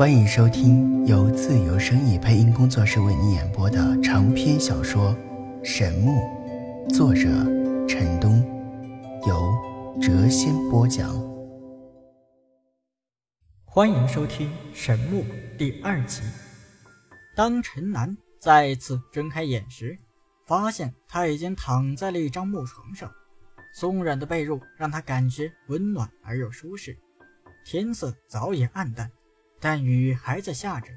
欢迎收听由自由声意配音工作室为你演播的长篇小说《神木》，作者陈东，由谪仙播讲。欢迎收听《神木》第二集。当陈南再次睁开眼时，发现他已经躺在了一张木床上，松软的被褥让他感觉温暖而又舒适。天色早已暗淡。但雨还在下着，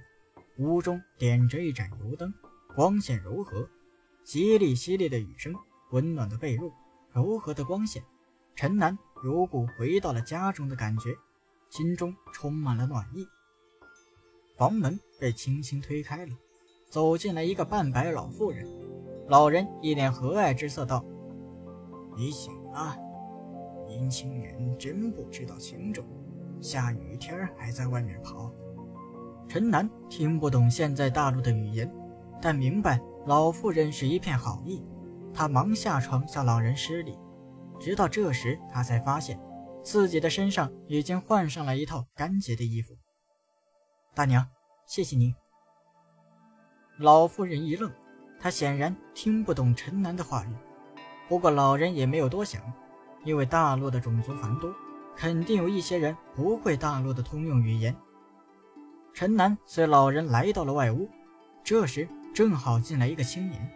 屋中点着一盏油灯，光线柔和，淅沥淅沥的雨声，温暖的被褥，柔和的光线，陈楠如故回到了家中的感觉，心中充满了暖意。房门被轻轻推开了，走进来一个半白老妇人，老人一脸和蔼之色道：“你醒了，年轻人真不知道轻重。”下雨天还在外面跑。陈南听不懂现在大陆的语言，但明白老妇人是一片好意。他忙下床向老人施礼，直到这时他才发现自己的身上已经换上了一套干净的衣服。大娘，谢谢您。老妇人一愣，她显然听不懂陈南的话语。不过老人也没有多想，因为大陆的种族繁多。肯定有一些人不会大陆的通用语言。陈南随老人来到了外屋，这时正好进来一个青年，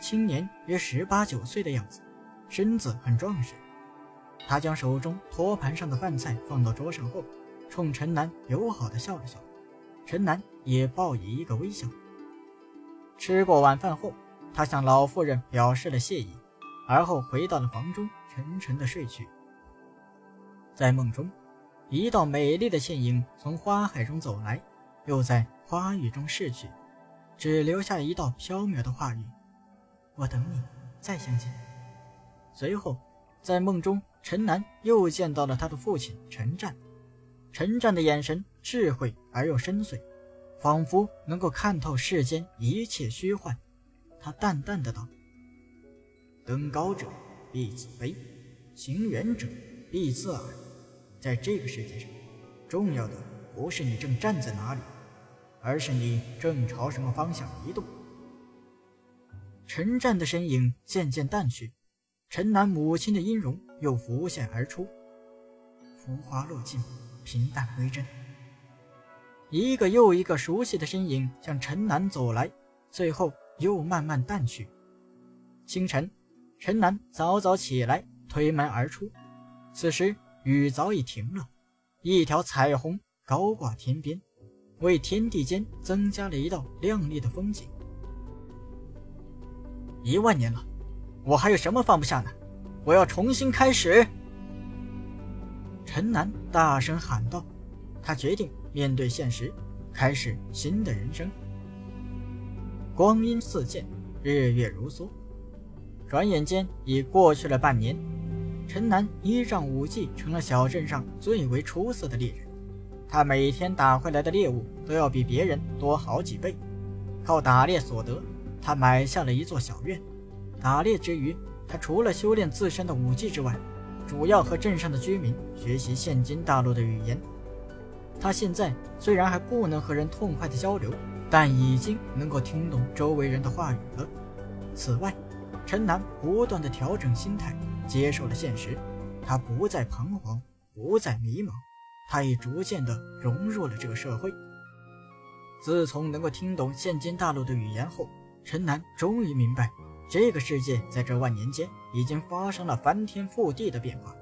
青年约十八九岁的样子，身子很壮实。他将手中托盘上的饭菜放到桌上后，冲陈南友好的笑了笑。陈南也报以一个微笑。吃过晚饭后，他向老妇人表示了谢意，而后回到了房中，沉沉的睡去。在梦中，一道美丽的倩影从花海中走来，又在花雨中逝去，只留下一道飘渺的话语：“我等你，再相见。”随后，在梦中，陈南又见到了他的父亲陈战。陈战的眼神智慧而又深邃，仿佛能够看透世间一切虚幻。他淡淡的道：“登高者必自卑，行远者必自耳。”在这个世界上，重要的不是你正站在哪里，而是你正朝什么方向移动。陈战的身影渐渐淡去，陈南母亲的音容又浮现而出。浮华落尽，平淡归真。一个又一个熟悉的身影向陈南走来，最后又慢慢淡去。清晨，陈南早早起来，推门而出。此时。雨早已停了，一条彩虹高挂天边，为天地间增加了一道亮丽的风景。一万年了，我还有什么放不下呢？我要重新开始！陈南大声喊道。他决定面对现实，开始新的人生。光阴似箭，日月如梭，转眼间已过去了半年。陈南依仗武技成了小镇上最为出色的猎人，他每天打回来的猎物都要比别人多好几倍。靠打猎所得，他买下了一座小院。打猎之余，他除了修炼自身的武技之外，主要和镇上的居民学习现今大陆的语言。他现在虽然还不能和人痛快的交流，但已经能够听懂周围人的话语了。此外，陈南不断的调整心态。接受了现实，他不再彷徨，不再迷茫，他已逐渐的融入了这个社会。自从能够听懂现今大陆的语言后，陈南终于明白，这个世界在这万年间已经发生了翻天覆地的变化。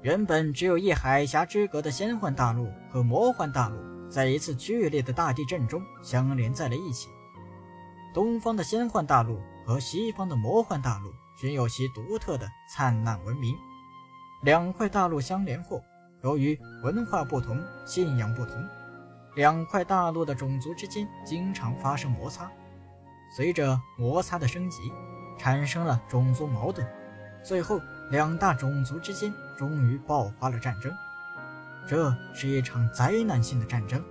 原本只有一海峡之隔的仙幻大陆和魔幻大陆，在一次剧烈的大地震中相连在了一起。东方的仙幻大陆和西方的魔幻大陆。均有其独特的灿烂文明。两块大陆相连后，由于文化不同、信仰不同，两块大陆的种族之间经常发生摩擦。随着摩擦的升级，产生了种族矛盾，最后两大种族之间终于爆发了战争。这是一场灾难性的战争，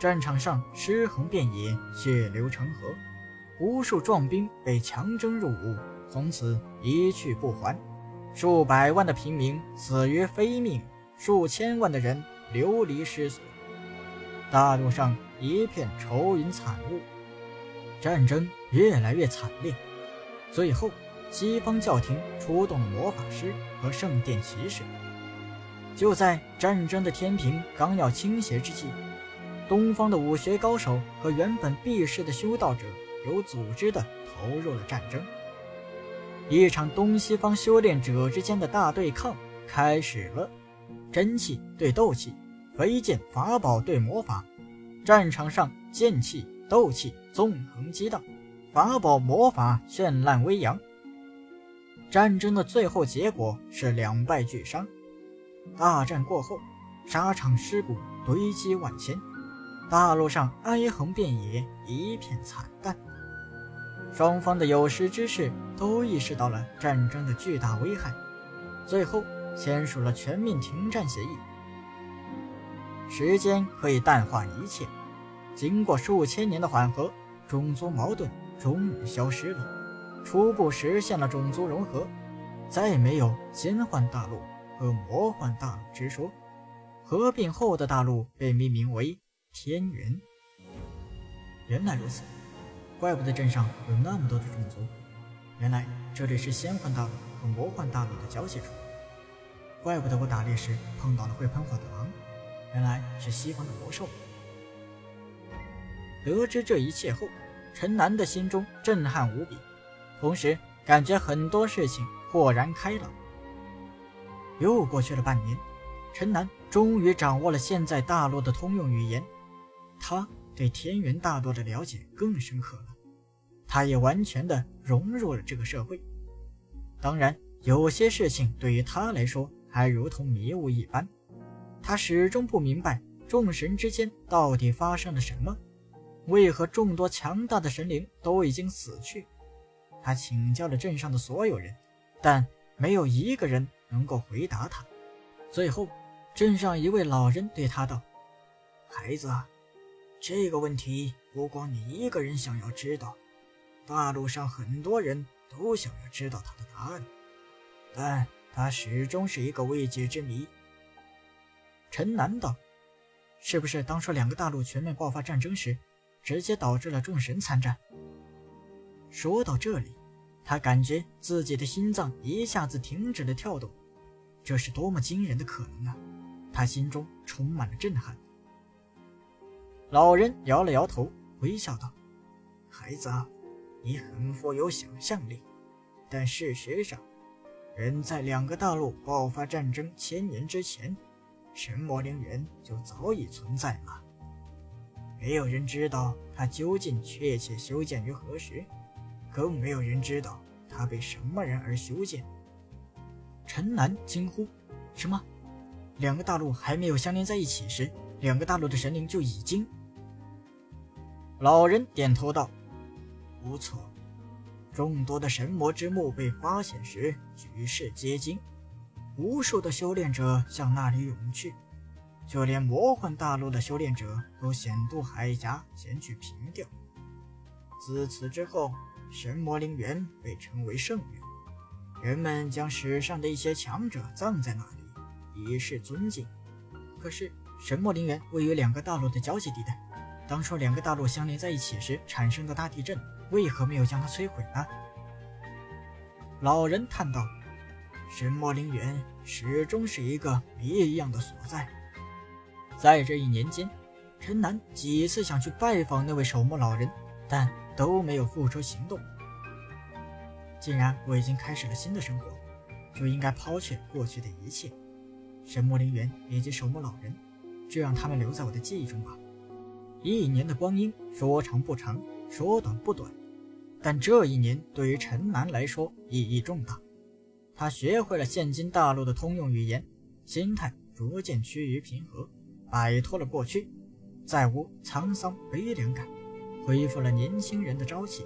战场上尸横遍野，血流成河，无数壮兵被强征入伍。从此一去不还，数百万的平民死于非命，数千万的人流离失所。大陆上一片愁云惨雾，战争越来越惨烈。最后，西方教廷出动了魔法师和圣殿骑士。就在战争的天平刚要倾斜之际，东方的武学高手和原本避世的修道者有组织的投入了战争。一场东西方修炼者之间的大对抗开始了，真气对斗气，飞剑法宝对魔法，战场上剑气斗气纵横激荡，法宝魔法绚烂微扬。战争的最后结果是两败俱伤。大战过后，沙场尸骨堆积万千，大陆上哀鸿遍野，一片惨淡。双方的有识之士都意识到了战争的巨大危害，最后签署了全面停战协议。时间可以淡化一切，经过数千年的缓和，种族矛盾终于消失了，初步实现了种族融合，再也没有仙幻大陆和魔幻大陆之说。合并后的大陆被命名为天元。原来如此。怪不得镇上有那么多的种族，原来这里是仙幻大陆和魔幻大陆的交界处。怪不得我打猎时碰到了会喷火的狼，原来是西方的魔兽。得知这一切后，陈南的心中震撼无比，同时感觉很多事情豁然开朗。又过去了半年，陈南终于掌握了现在大陆的通用语言，他。对天元大陆的了解更深刻了，他也完全的融入了这个社会。当然，有些事情对于他来说还如同迷雾一般，他始终不明白众神之间到底发生了什么，为何众多强大的神灵都已经死去。他请教了镇上的所有人，但没有一个人能够回答他。最后，镇上一位老人对他道：“孩子啊。”这个问题不光你一个人想要知道，大陆上很多人都想要知道他的答案，但他始终是一个未解之谜。陈南道：“是不是当初两个大陆全面爆发战争时，直接导致了众神参战？”说到这里，他感觉自己的心脏一下子停止了跳动，这是多么惊人的可能啊！他心中充满了震撼。老人摇了摇头，微笑道：“孩子啊，你很富有想象力，但事实上，人在两个大陆爆发战争千年之前，神魔陵园就早已存在了。没有人知道它究竟确切修建于何时，更没有人知道它被什么人而修建。”陈南惊呼：“什么？两个大陆还没有相连在一起时，两个大陆的神灵就已经……”老人点头道：“不错，众多的神魔之墓被发现时，举世皆惊，无数的修炼者向那里涌去，就连魔幻大陆的修炼者都险渡海峡前去凭吊。自此之后，神魔陵园被称为圣园，人们将史上的一些强者葬在那里，以示尊敬。可是，神魔陵园位于两个大陆的交界地带。”当初两个大陆相连在一起时产生的大地震，为何没有将它摧毁呢？老人叹道：“神魔陵园始终是一个谜一样的所在。”在这一年间，陈南几次想去拜访那位守墓老人，但都没有付出行动。既然我已经开始了新的生活，就应该抛却过去的一切，神魔陵园以及守墓老人，就让他们留在我的记忆中吧。一年的光阴说长不长，说短不短，但这一年对于陈南来说意义重大。他学会了现今大陆的通用语言，心态逐渐趋于平和，摆脱了过去，再无沧桑悲凉感，恢复了年轻人的朝气。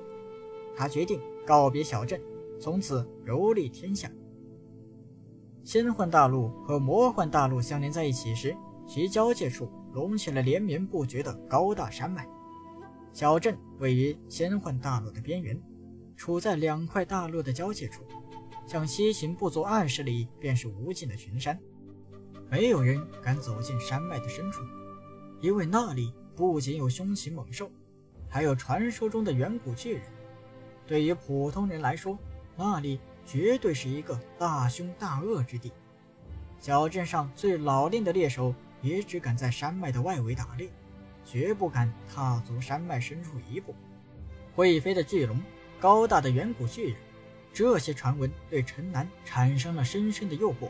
他决定告别小镇，从此游历天下。仙幻大陆和魔幻大陆相连在一起时，其交界处。隆起了连绵不绝的高大山脉，小镇位于仙幻大陆的边缘，处在两块大陆的交界处，向西行不足二十里便是无尽的群山，没有人敢走进山脉的深处。因为那里不仅有凶禽猛兽，还有传说中的远古巨人。对于普通人来说，那里绝对是一个大凶大恶之地。小镇上最老练的猎手也只敢在山脉的外围打猎，绝不敢踏足山脉深处一步。会飞的巨龙，高大的远古巨人，这些传闻对陈南产生了深深的诱惑。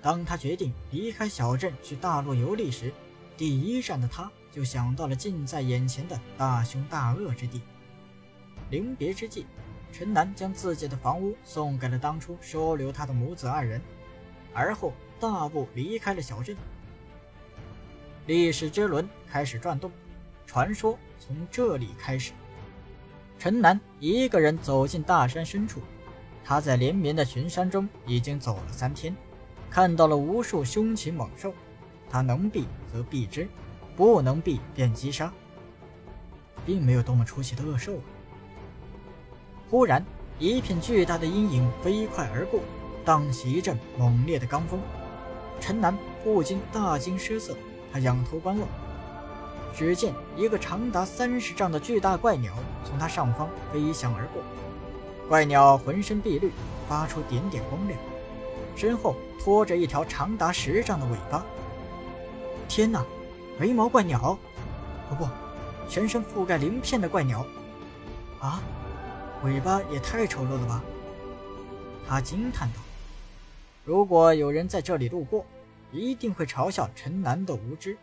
当他决定离开小镇去大陆游历时，第一站的他就想到了近在眼前的大凶大恶之地。临别之际，陈南将自己的房屋送给了当初收留他的母子二人。而后大步离开了小镇，历史之轮开始转动，传说从这里开始。陈南一个人走进大山深处，他在连绵的群山中已经走了三天，看到了无数凶禽猛兽，他能避则避之，不能避便击杀，并没有多么出奇的恶兽啊！忽然，一片巨大的阴影飞快而过。荡起一阵猛烈的罡风，陈南不禁大惊失色。他仰头观望，只见一个长达三十丈的巨大怪鸟从他上方飞翔而过。怪鸟浑身碧绿，发出点点光亮，身后拖着一条长达十丈的尾巴。天哪，眉毛怪鸟！不不，全身覆盖鳞片的怪鸟！啊，尾巴也太丑陋了吧！他惊叹道。如果有人在这里路过，一定会嘲笑陈南的无知，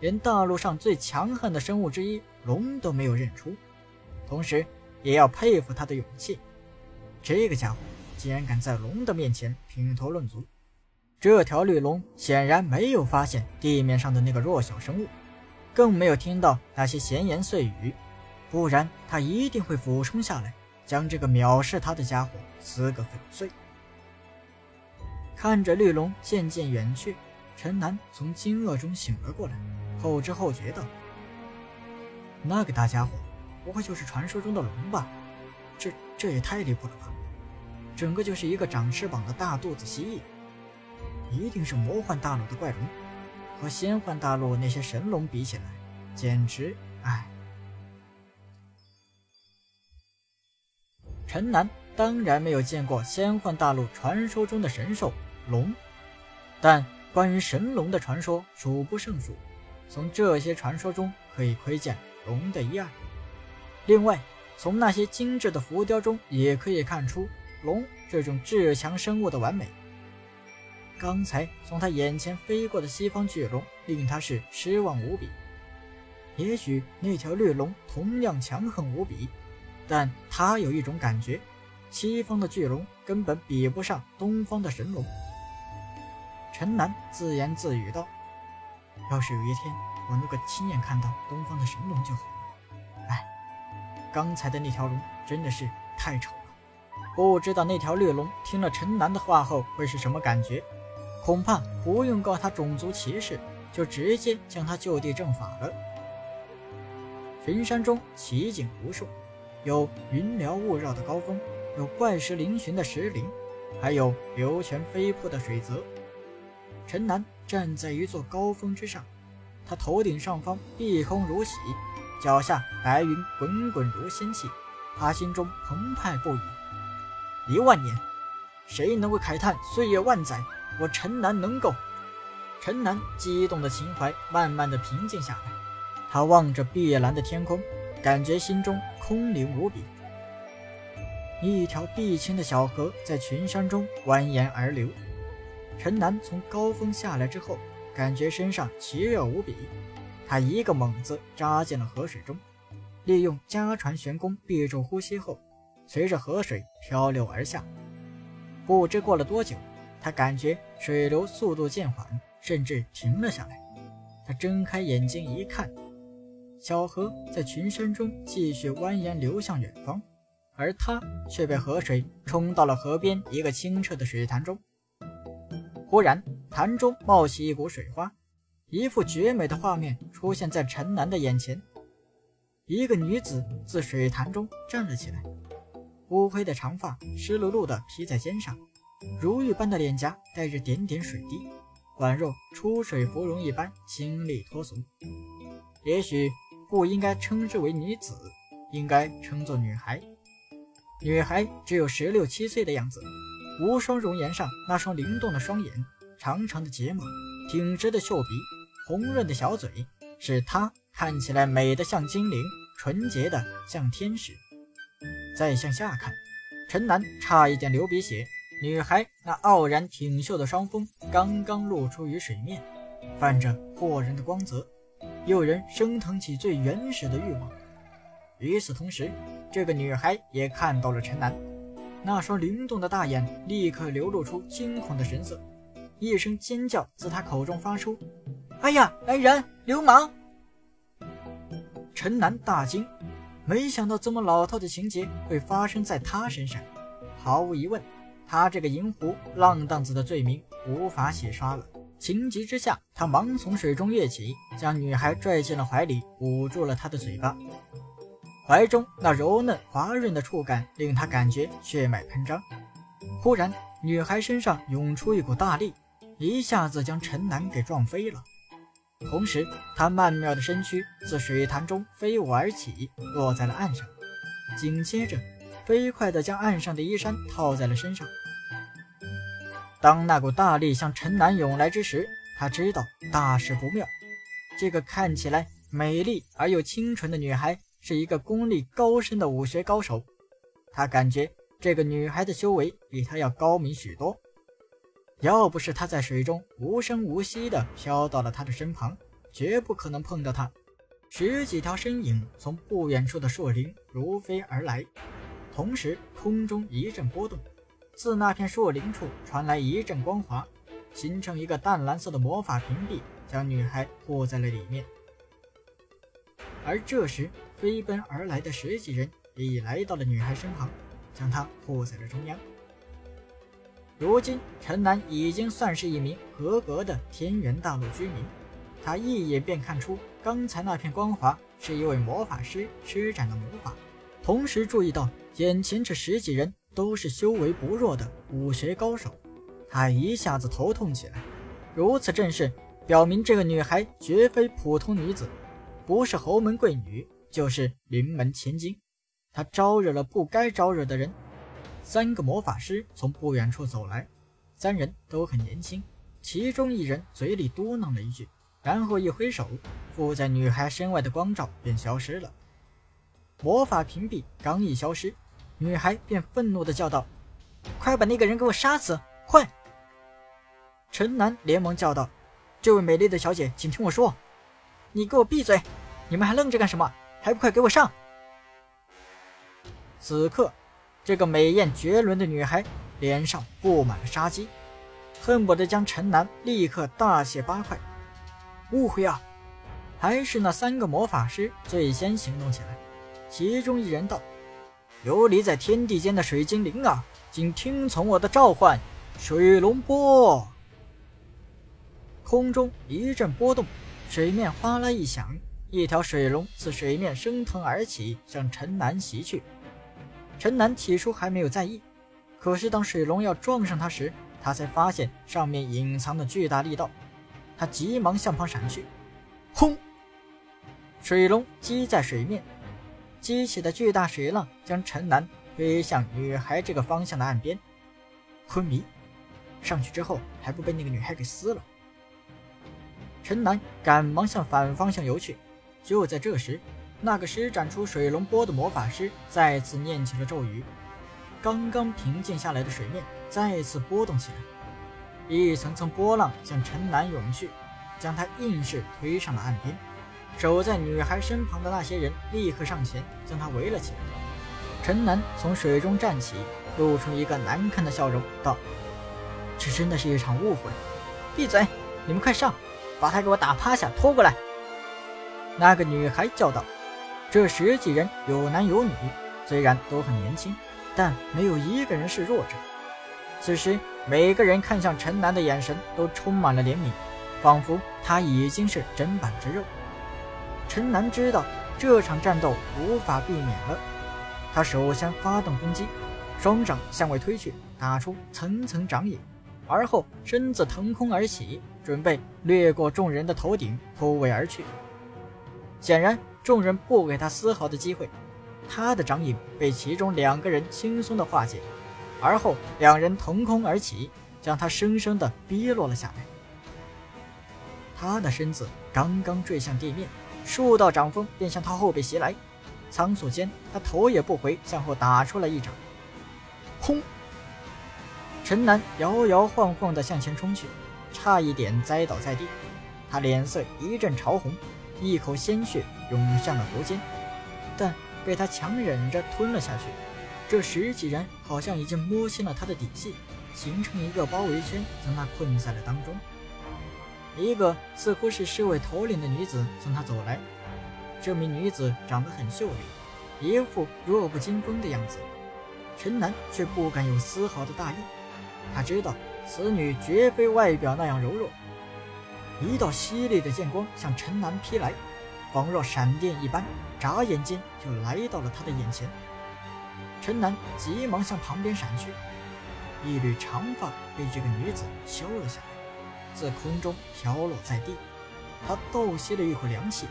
连大陆上最强悍的生物之一龙都没有认出，同时也要佩服他的勇气。这个家伙竟然敢在龙的面前品头论足。这条绿龙显然没有发现地面上的那个弱小生物，更没有听到那些闲言碎语，不然他一定会俯冲下来，将这个藐视他的家伙撕个粉碎。看着绿龙渐渐远去，陈南从惊愕中醒了过来，后知后觉道：“那个大家伙，不会就是传说中的龙吧？这这也太离谱了吧！整个就是一个长翅膀的大肚子蜥蜴，一定是魔幻大陆的怪龙，和仙幻大陆那些神龙比起来，简直……唉。”陈南当然没有见过仙幻大陆传说中的神兽。龙，但关于神龙的传说数不胜数，从这些传说中可以窥见龙的一二。另外，从那些精致的浮雕中也可以看出龙这种至强生物的完美。刚才从他眼前飞过的西方巨龙令他是失望无比。也许那条绿龙同样强横无比，但他有一种感觉，西方的巨龙根本比不上东方的神龙。陈南自言自语道：“要是有一天我能够亲眼看到东方的神龙就好了。哎，刚才的那条龙真的是太丑了。不知道那条绿龙听了陈南的话后会是什么感觉？恐怕不用告他种族歧视，就直接将他就地正法了。”群山中奇景无数，有云缭雾绕的高峰，有怪石嶙峋的石林，还有流泉飞瀑的水泽。陈南站在一座高峰之上，他头顶上方碧空如洗，脚下白云滚滚如仙气，他心中澎湃不已。一万年，谁能够慨叹岁月万载？我陈南能够。陈南激动的情怀慢慢的平静下来，他望着碧蓝的天空，感觉心中空灵无比。一条碧清的小河在群山中蜿蜒而流。陈南从高峰下来之后，感觉身上奇热无比，他一个猛子扎进了河水中，利用家传玄功闭住呼吸后，随着河水漂流而下。不知过了多久，他感觉水流速度渐缓，甚至停了下来。他睁开眼睛一看，小河在群山中继续蜿蜒流向远方，而他却被河水冲到了河边一个清澈的水潭中。忽然，潭中冒起一股水花，一幅绝美的画面出现在陈南的眼前。一个女子自水潭中站了起来，乌黑的长发湿漉漉地披在肩上，如玉般的脸颊带着点点水滴，宛若出水芙蓉一般清丽脱俗。也许不应该称之为女子，应该称作女孩。女孩只有十六七岁的样子，无双容颜上那双灵动的双眼，长长的睫毛，挺直的秀鼻，红润的小嘴，使她看起来美得像精灵，纯洁的像天使。再向下看，陈南差一点流鼻血。女孩那傲然挺秀的双峰刚刚露出于水面，泛着惑人的光泽，诱人升腾起最原始的欲望。与此同时，这个女孩也看到了陈南，那双灵动的大眼立刻流露出惊恐的神色，一声尖叫自他口中发出：“哎呀，来人，流氓！”陈楠大惊，没想到这么老套的情节会发生在他身上，毫无疑问。他这个银狐浪荡子的罪名无法洗刷了。情急之下，他忙从水中跃起，将女孩拽进了怀里，捂住了她的嘴巴。怀中那柔嫩滑润的触感令他感觉血脉喷张。忽然，女孩身上涌出一股大力，一下子将陈南给撞飞了。同时，她曼妙的身躯自水潭中飞舞而起，落在了岸上。紧接着，飞快地将岸上的衣衫套在了身上。当那股大力向陈南涌来之时，他知道大事不妙。这个看起来美丽而又清纯的女孩是一个功力高深的武学高手。他感觉这个女孩的修为比他要高明许多。要不是他在水中无声无息地飘到了他的身旁，绝不可能碰到她。十几条身影从不远处的树林如飞而来，同时空中一阵波动。自那片树林处传来一阵光华，形成一个淡蓝色的魔法屏蔽，将女孩护在了里面。而这时，飞奔而来的十几人已来到了女孩身旁，将她护在了中央。如今，陈南已经算是一名合格的天元大陆居民，他一眼便看出刚才那片光华是一位魔法师施展的魔法，同时注意到眼前这十几人。都是修为不弱的武学高手，他一下子头痛起来。如此阵势，表明这个女孩绝非普通女子，不是侯门贵女，就是临门千金。她招惹了不该招惹的人。三个魔法师从不远处走来，三人都很年轻。其中一人嘴里嘟囔了一句，然后一挥手，附在女孩身外的光照便消失了。魔法屏蔽刚一消失。女孩便愤怒地叫道：“快把那个人给我杀死！快！”陈南连忙叫道：“这位美丽的小姐，请听我说，你给我闭嘴！你们还愣着干什么？还不快给我上！”此刻，这个美艳绝伦的女孩脸上布满了杀机，恨不得将陈南立刻大卸八块。误会啊！还是那三个魔法师最先行动起来，其中一人道。游离在天地间的水精灵啊，请听从我的召唤！水龙波。空中一阵波动，水面哗啦一响，一条水龙自水面升腾而起，向陈南袭去。陈南起初还没有在意，可是当水龙要撞上他时，他才发现上面隐藏的巨大力道。他急忙向旁闪去，轰！水龙击在水面。激起的巨大水浪将陈南推向女孩这个方向的岸边。昏迷，上去之后还不被那个女孩给撕了。陈南赶忙向反方向游去。就在这时，那个施展出水龙波的魔法师再次念起了咒语。刚刚平静下来的水面再次波动起来，一层层波浪向陈南涌去，将他硬是推上了岸边。守在女孩身旁的那些人立刻上前将他围了起来。陈南从水中站起，露出一个难看的笑容，道：“这真的是一场误会。”闭嘴！你们快上，把他给我打趴下，拖过来！”那个女孩叫道。这十几人有男有女，虽然都很年轻，但没有一个人是弱者。此时，每个人看向陈南的眼神都充满了怜悯，仿佛他已经是砧板之肉。陈南知道这场战斗无法避免了，他首先发动攻击，双掌向外推去，打出层层掌影，而后身子腾空而起，准备掠过众人的头顶突围而去。显然，众人不给他丝毫的机会，他的掌影被其中两个人轻松的化解，而后两人腾空而起，将他生生的逼落了下来。他的身子刚刚坠向地面，数道掌风便向他后背袭来，仓促间，他头也不回向后打出了一掌，轰！陈南摇摇晃晃的向前冲去，差一点栽倒在地。他脸色一阵潮红，一口鲜血涌向了喉间，但被他强忍着吞了下去。这十几人好像已经摸清了他的底细，形成一个包围圈，将他困在了当中。一个似乎是侍卫头领的女子向他走来，这名女子长得很秀丽，一副弱不禁风的样子。陈南却不敢有丝毫的大意。他知道此女绝非外表那样柔弱，一道犀利的剑光向陈南劈来，仿若闪电一般，眨眼间就来到了他的眼前。陈南急忙向旁边闪去，一缕长发被这个女子削了下来，自空中飘落在地。他倒吸了一口凉气，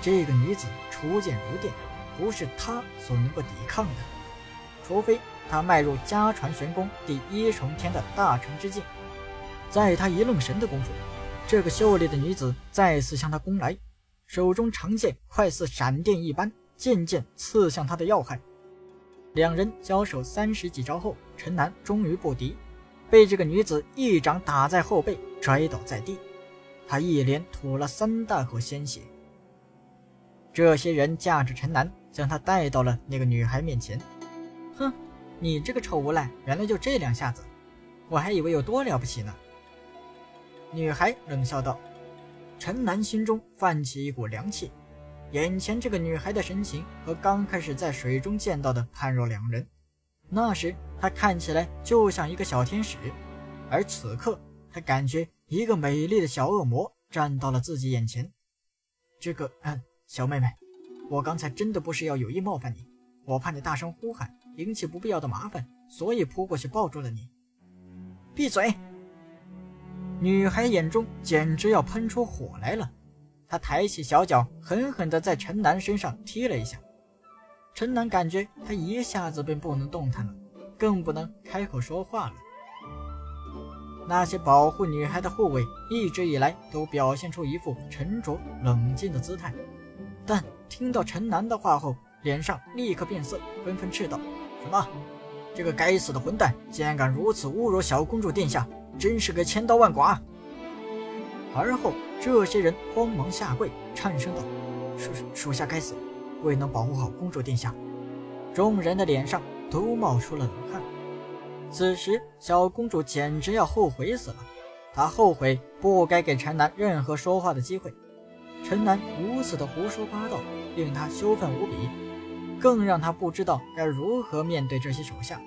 这个女子出剑如电，不是他所能够抵抗的，除非。他迈入家传玄功第一重天的大成之境，在他一愣神的功夫，这个秀丽的女子再次向他攻来，手中长剑快似闪电一般，渐渐刺向他的要害。两人交手三十几招后，陈南终于不敌，被这个女子一掌打在后背，摔倒在地。他一连吐了三大口鲜血。这些人架着陈南，将他带到了那个女孩面前。哼！你这个臭无赖，原来就这两下子，我还以为有多了不起呢。女孩冷笑道。陈南心中泛起一股凉气，眼前这个女孩的神情和刚开始在水中见到的判若两人。那时她看起来就像一个小天使，而此刻他感觉一个美丽的小恶魔站到了自己眼前。这个，嗯，小妹妹，我刚才真的不是要有意冒犯你，我怕你大声呼喊。引起不必要的麻烦，所以扑过去抱住了你。闭嘴！女孩眼中简直要喷出火来了，她抬起小脚，狠狠地在陈南身上踢了一下。陈南感觉他一下子便不能动弹了，更不能开口说话了。那些保护女孩的护卫一直以来都表现出一副沉着冷静的姿态，但听到陈南的话后，脸上立刻变色，纷纷斥道。什么？这个该死的混蛋竟然敢如此侮辱小公主殿下，真是个千刀万剐！而后，这些人慌忙下跪，颤声道：“属属下该死，未能保护好公主殿下。”众人的脸上都冒出了冷汗。此时，小公主简直要后悔死了。她后悔不该给陈南任何说话的机会。陈南如此的胡说八道，令她羞愤无比。更让他不知道该如何面对这些手下。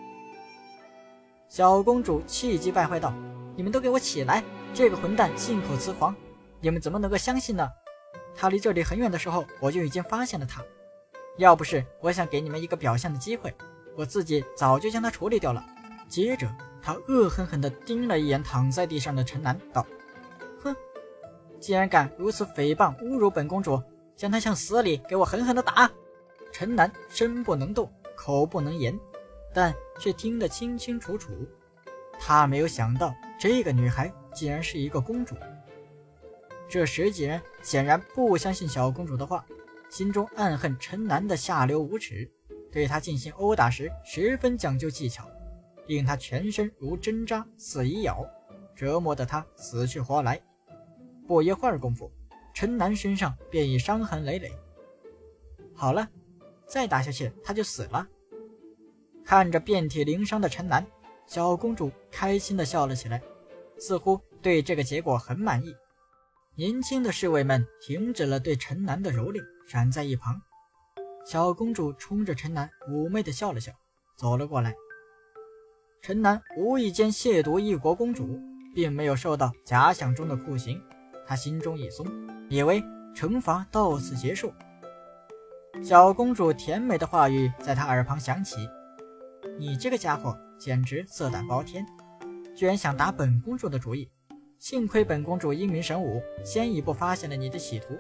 小公主气急败坏道：“你们都给我起来！这个混蛋信口雌黄，你们怎么能够相信呢？他离这里很远的时候，我就已经发现了他。要不是我想给你们一个表现的机会，我自己早就将他处理掉了。”接着，他恶狠狠地盯了一眼躺在地上的陈南，道：“哼，既然敢如此诽谤侮辱本公主，将他向死里给我狠狠地打！”陈楠身不能动，口不能言，但却听得清清楚楚。他没有想到，这个女孩竟然是一个公主。这十几人显然不相信小公主的话，心中暗恨陈楠的下流无耻，对他进行殴打时十分讲究技巧，令他全身如针扎似蚁咬，折磨得他死去活来。不一会儿功夫，陈楠身上便已伤痕累累。好了。再打下去，他就死了。看着遍体鳞伤的陈南，小公主开心地笑了起来，似乎对这个结果很满意。年轻的侍卫们停止了对陈南的蹂躏，闪在一旁。小公主冲着陈南妩媚地笑了笑，走了过来。陈南无意间亵渎一国公主，并没有受到假想中的酷刑，他心中一松，以为惩罚到此结束。小公主甜美的话语在她耳旁响起：“你这个家伙简直色胆包天，居然想打本公主的主意！幸亏本公主英明神武，先一步发现了你的企图。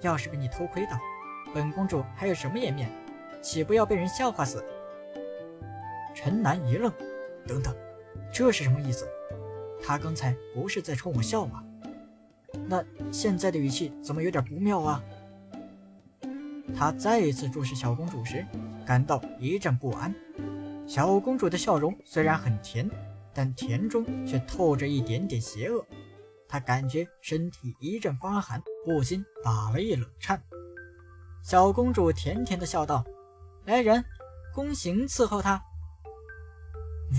要是被你偷窥到，本公主还有什么颜面？岂不要被人笑话死？”陈楠一愣，等等，这是什么意思？他刚才不是在冲我笑吗？那现在的语气怎么有点不妙啊？他再一次注视小公主时，感到一阵不安。小公主的笑容虽然很甜，但甜中却透着一点点邪恶。他感觉身体一阵发寒，不禁打了一冷颤。小公主甜甜的笑道：“来人，宫刑伺候他。”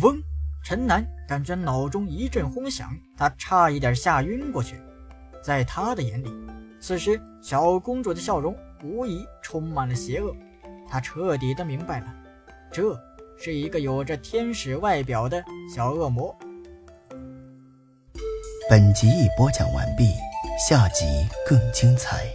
嗡！陈南感觉脑中一阵轰响，他差一点吓晕过去。在他的眼里，此时小公主的笑容无疑充满了邪恶。他彻底的明白了，这是一个有着天使外表的小恶魔。本集已播讲完毕，下集更精彩。